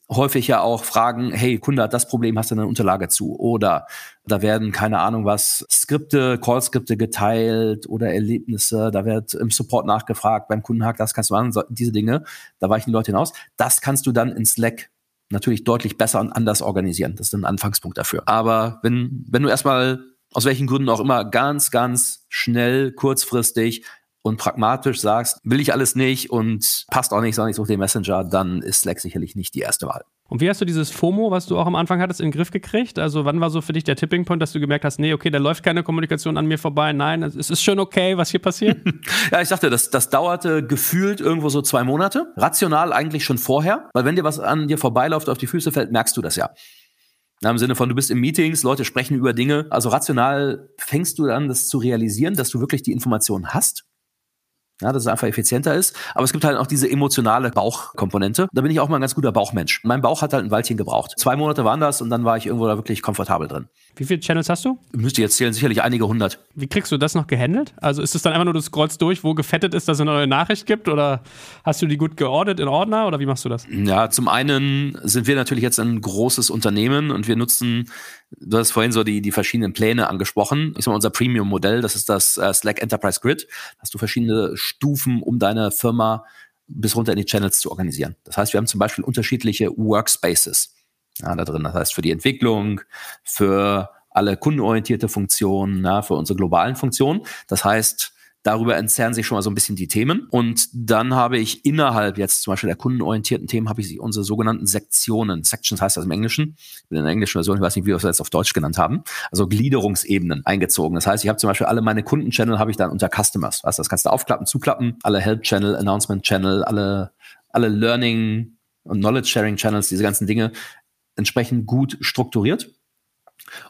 häufig ja auch fragen, hey, Kunde hat das Problem, hast du eine Unterlage zu? Oder da werden, keine Ahnung was, Skripte, Call-Skripte geteilt oder Erlebnisse, da wird im Support nachgefragt, beim Kunden hakt das, kannst du machen, diese Dinge, da weichen die Leute hinaus. Das kannst du dann in Slack natürlich deutlich besser und anders organisieren. Das ist ein Anfangspunkt dafür. Aber wenn, wenn du erstmal aus welchen Gründen auch immer ganz, ganz schnell, kurzfristig und pragmatisch sagst, will ich alles nicht und passt auch nicht, sondern ich suche den Messenger, dann ist Slack sicherlich nicht die erste Wahl. Und wie hast du dieses FOMO, was du auch am Anfang hattest, in den Griff gekriegt? Also wann war so für dich der Tipping Point, dass du gemerkt hast, nee, okay, da läuft keine Kommunikation an mir vorbei, nein, es ist schon okay, was hier passiert? ja, ich sagte, das, das dauerte gefühlt irgendwo so zwei Monate. Rational eigentlich schon vorher, weil wenn dir was an dir vorbeiläuft, auf die Füße fällt, merkst du das ja. Na, Im Sinne von, du bist in Meetings, Leute sprechen über Dinge. Also rational fängst du an, das zu realisieren, dass du wirklich die Informationen hast ja, dass es einfach effizienter ist. Aber es gibt halt auch diese emotionale Bauchkomponente. Da bin ich auch mal ein ganz guter Bauchmensch. Mein Bauch hat halt ein Weilchen gebraucht. Zwei Monate waren das und dann war ich irgendwo da wirklich komfortabel drin. Wie viele Channels hast du? Müsste jetzt zählen, sicherlich einige hundert. Wie kriegst du das noch gehandelt? Also ist es dann einfach nur, du scrollst durch, wo gefettet ist, dass es eine neue Nachricht gibt? Oder hast du die gut geordnet in Ordner? Oder wie machst du das? Ja, zum einen sind wir natürlich jetzt ein großes Unternehmen und wir nutzen Du hast vorhin so die, die verschiedenen Pläne angesprochen. Ich sag mal, unser Premium-Modell, das ist das äh, Slack Enterprise Grid. Da hast du verschiedene Stufen, um deine Firma bis runter in die Channels zu organisieren. Das heißt, wir haben zum Beispiel unterschiedliche Workspaces ja, da drin. Das heißt, für die Entwicklung, für alle kundenorientierte Funktionen, ja, für unsere globalen Funktionen. Das heißt, Darüber entzerren sich schon mal so ein bisschen die Themen. Und dann habe ich innerhalb jetzt zum Beispiel der kundenorientierten Themen, habe ich unsere sogenannten Sektionen. Sections heißt das im Englischen. In der englischen Version, ich weiß nicht, wie wir das jetzt auf Deutsch genannt haben. Also Gliederungsebenen eingezogen. Das heißt, ich habe zum Beispiel alle meine Kundenchannel habe ich dann unter Customers. Weißt, das kannst du aufklappen, zuklappen. Alle Help-Channel, Announcement-Channel, alle, alle Learning- und Knowledge-Sharing-Channels, diese ganzen Dinge entsprechend gut strukturiert.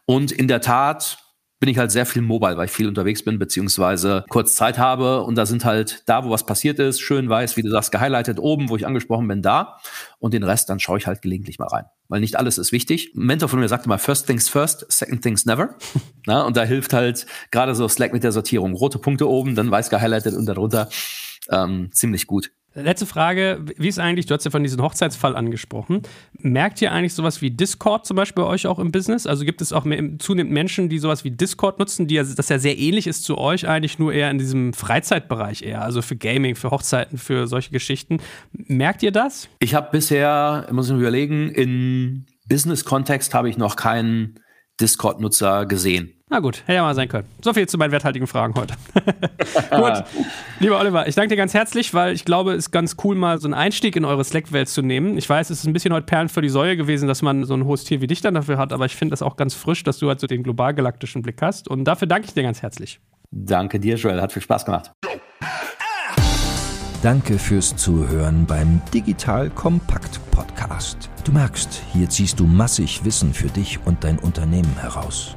Und in der Tat bin ich halt sehr viel mobile, weil ich viel unterwegs bin, beziehungsweise kurz Zeit habe. Und da sind halt da, wo was passiert ist, schön weiß, wie du sagst, gehighlightet oben, wo ich angesprochen bin, da. Und den Rest, dann schaue ich halt gelegentlich mal rein. Weil nicht alles ist wichtig. Ein Mentor von mir sagte mal, first things first, second things never. Na, und da hilft halt gerade so Slack mit der Sortierung. Rote Punkte oben, dann weiß gehighlightet und darunter ähm, ziemlich gut. Letzte Frage, wie ist eigentlich, du hast ja von diesem Hochzeitsfall angesprochen, merkt ihr eigentlich sowas wie Discord zum Beispiel bei euch auch im Business? Also gibt es auch mehr, zunehmend Menschen, die sowas wie Discord nutzen, die ja, das ja sehr ähnlich ist zu euch, eigentlich nur eher in diesem Freizeitbereich eher, also für Gaming, für Hochzeiten, für solche Geschichten. Merkt ihr das? Ich habe bisher, muss ich mir überlegen, in Business-Kontext habe ich noch keinen Discord-Nutzer gesehen. Na gut, hätte ja mal sein können. So viel zu meinen werthaltigen Fragen heute. gut, lieber Oliver, ich danke dir ganz herzlich, weil ich glaube, es ist ganz cool, mal so einen Einstieg in eure Slack-Welt zu nehmen. Ich weiß, es ist ein bisschen heute Perlen für die Säue gewesen, dass man so ein hohes Tier wie dich dann dafür hat, aber ich finde das auch ganz frisch, dass du halt so den global-galaktischen Blick hast. Und dafür danke ich dir ganz herzlich. Danke dir, Joel. Hat viel Spaß gemacht. Danke fürs Zuhören beim Digital Kompakt Podcast. Du merkst, hier ziehst du massig Wissen für dich und dein Unternehmen heraus.